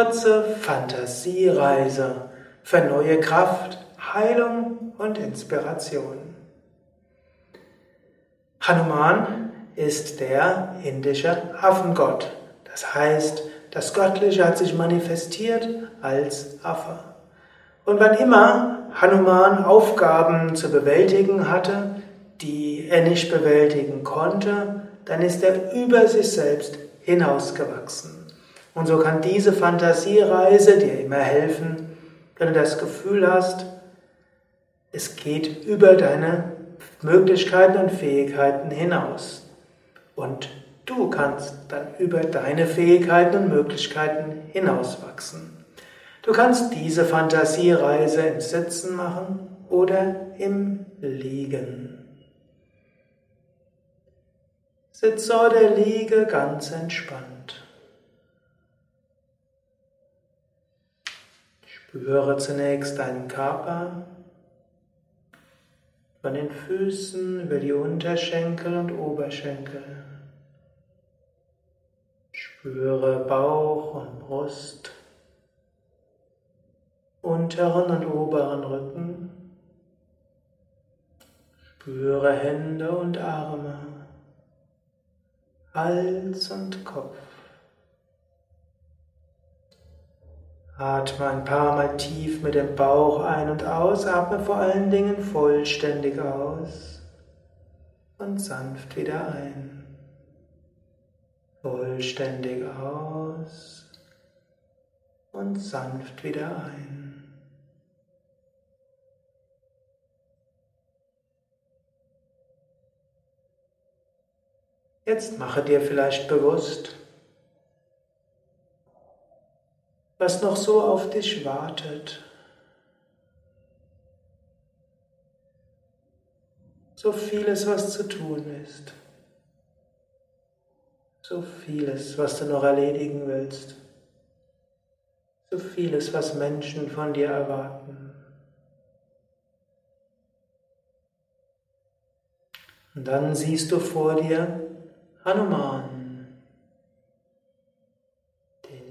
kurze Fantasiereise für neue Kraft, Heilung und Inspiration. Hanuman ist der indische Affengott. Das heißt, das Göttliche hat sich manifestiert als Affe. Und wann immer Hanuman Aufgaben zu bewältigen hatte, die er nicht bewältigen konnte, dann ist er über sich selbst hinausgewachsen. Und so kann diese Fantasiereise dir immer helfen, wenn du das Gefühl hast, es geht über deine Möglichkeiten und Fähigkeiten hinaus. Und du kannst dann über deine Fähigkeiten und Möglichkeiten hinauswachsen. Du kannst diese Fantasiereise im Sitzen machen oder im Liegen. Sitze oder liege ganz entspannt. Spüre zunächst deinen Körper von den Füßen über die Unterschenkel und Oberschenkel. Spüre Bauch und Brust, unteren und oberen Rücken. Spüre Hände und Arme, Hals und Kopf. Atme ein paar Mal tief mit dem Bauch ein und aus, atme vor allen Dingen vollständig aus und sanft wieder ein. Vollständig aus und sanft wieder ein. Jetzt mache dir vielleicht bewusst, was noch so auf dich wartet. So vieles, was zu tun ist. So vieles, was du noch erledigen willst. So vieles, was Menschen von dir erwarten. Und dann siehst du vor dir Hanuman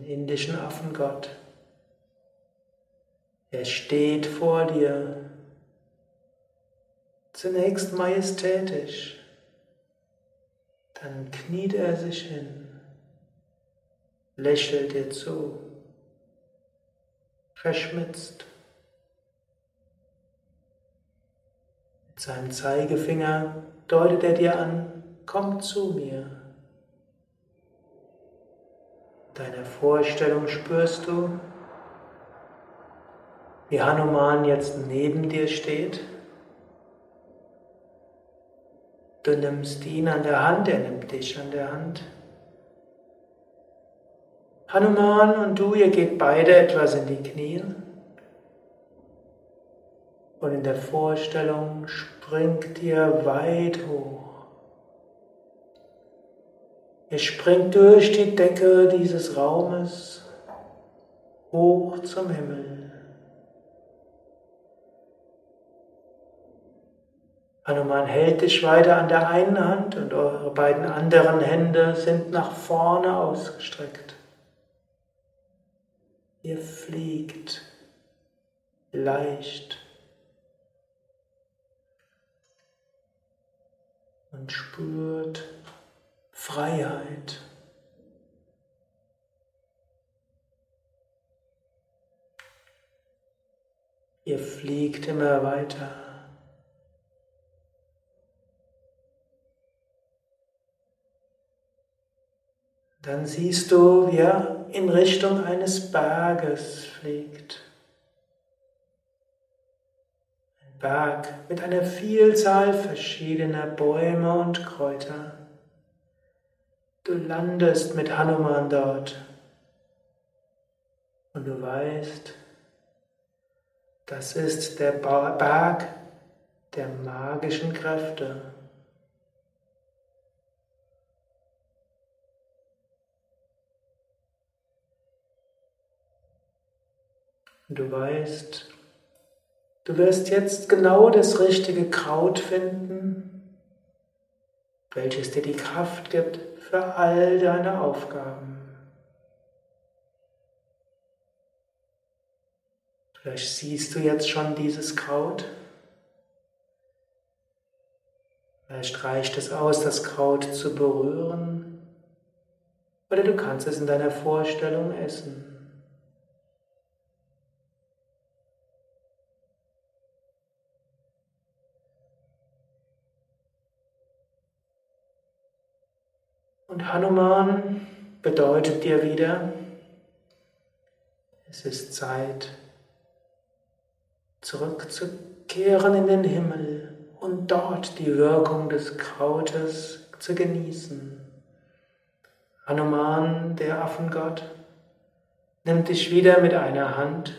indischen Affengott. Er steht vor dir, zunächst majestätisch, dann kniet er sich hin, lächelt dir zu, verschmitzt. Mit seinem Zeigefinger deutet er dir an, komm zu mir deiner Vorstellung spürst du, wie Hanuman jetzt neben dir steht. Du nimmst ihn an der Hand, er nimmt dich an der Hand. Hanuman und du, ihr geht beide etwas in die Knie. Und in der Vorstellung springt ihr weit hoch. Ihr springt durch die Decke dieses Raumes hoch zum Himmel. Hanuman hält dich weiter an der einen Hand und eure beiden anderen Hände sind nach vorne ausgestreckt. Ihr fliegt leicht und spürt Freiheit. Ihr fliegt immer weiter. Dann siehst du, wie er in Richtung eines Berges fliegt. Ein Berg mit einer Vielzahl verschiedener Bäume und Kräuter. Du landest mit Hanuman dort und du weißt, das ist der Berg der magischen Kräfte. Und du weißt, du wirst jetzt genau das richtige Kraut finden, welches dir die Kraft gibt, für all deine Aufgaben. Vielleicht siehst du jetzt schon dieses Kraut. Vielleicht reicht es aus, das Kraut zu berühren. Oder du kannst es in deiner Vorstellung essen. Und Hanuman bedeutet dir wieder, es ist Zeit, zurückzukehren in den Himmel und dort die Wirkung des Krautes zu genießen. Hanuman, der Affengott, nimmt dich wieder mit einer Hand.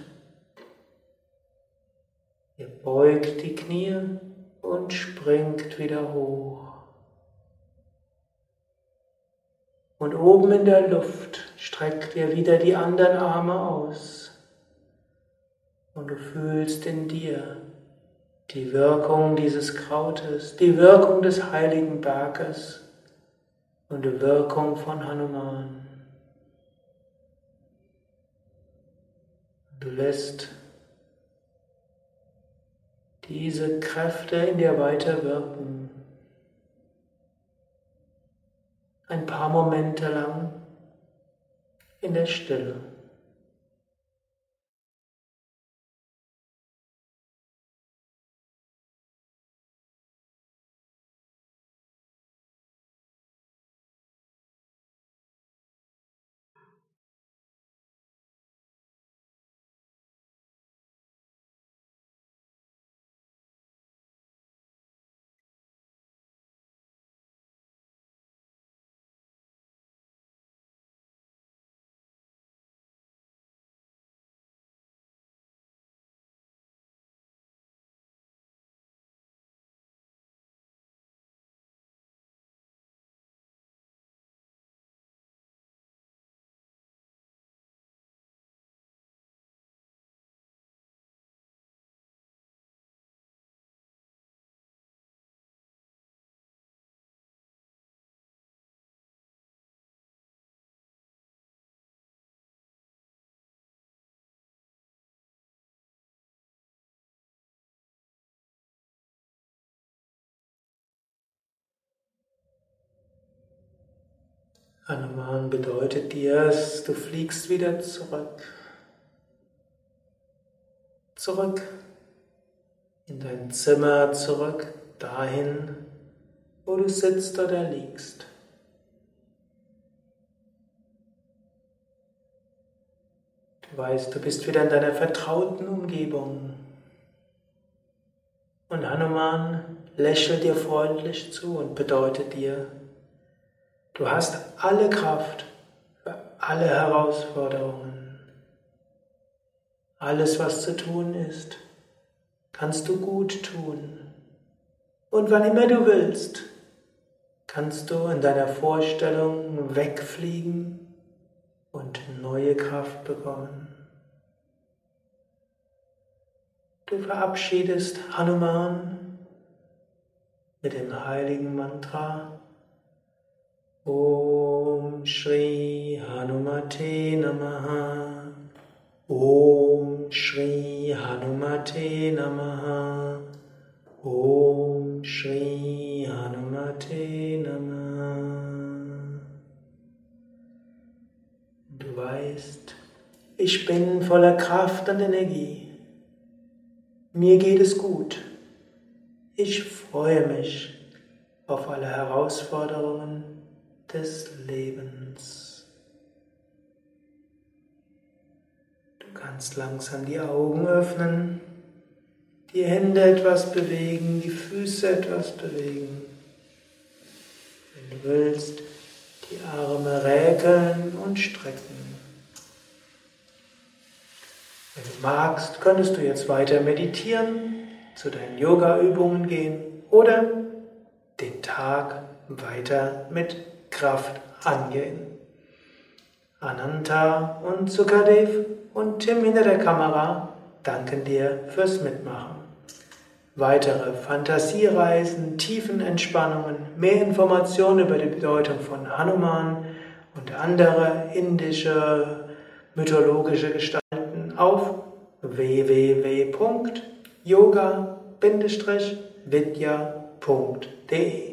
Ihr beugt die Knie und springt wieder hoch. Und oben in der Luft streckt ihr wieder die anderen Arme aus. Und du fühlst in dir die Wirkung dieses Krautes, die Wirkung des heiligen Berges und die Wirkung von Hanuman. Du lässt diese Kräfte in dir weiter wirken. Ein paar Momente lang in der Stille. Hanuman bedeutet dir, du fliegst wieder zurück. Zurück in dein Zimmer, zurück dahin, wo du sitzt oder liegst. Du weißt, du bist wieder in deiner vertrauten Umgebung. Und Hanuman lächelt dir freundlich zu und bedeutet dir, Du hast alle Kraft für alle Herausforderungen. Alles, was zu tun ist, kannst du gut tun. Und wann immer du willst, kannst du in deiner Vorstellung wegfliegen und neue Kraft bekommen. Du verabschiedest Hanuman mit dem heiligen Mantra Om Shri Hanumate Namaha Om Shri Hanumate Namaha Om Shri Hanumate Namaha Du weißt, ich bin voller Kraft und Energie. Mir geht es gut. Ich freue mich auf alle Herausforderungen des Lebens. Du kannst langsam die Augen öffnen, die Hände etwas bewegen, die Füße etwas bewegen. Wenn du willst, die Arme räkeln und strecken. Wenn du magst, könntest du jetzt weiter meditieren, zu deinen Yoga-Übungen gehen oder den Tag weiter mit Kraft angehen. Ananta und Sukadev und Tim hinter der Kamera danken dir fürs Mitmachen. Weitere Fantasiereisen, Tiefenentspannungen, mehr Informationen über die Bedeutung von Hanuman und andere indische mythologische Gestalten auf www.yoga-vidya.de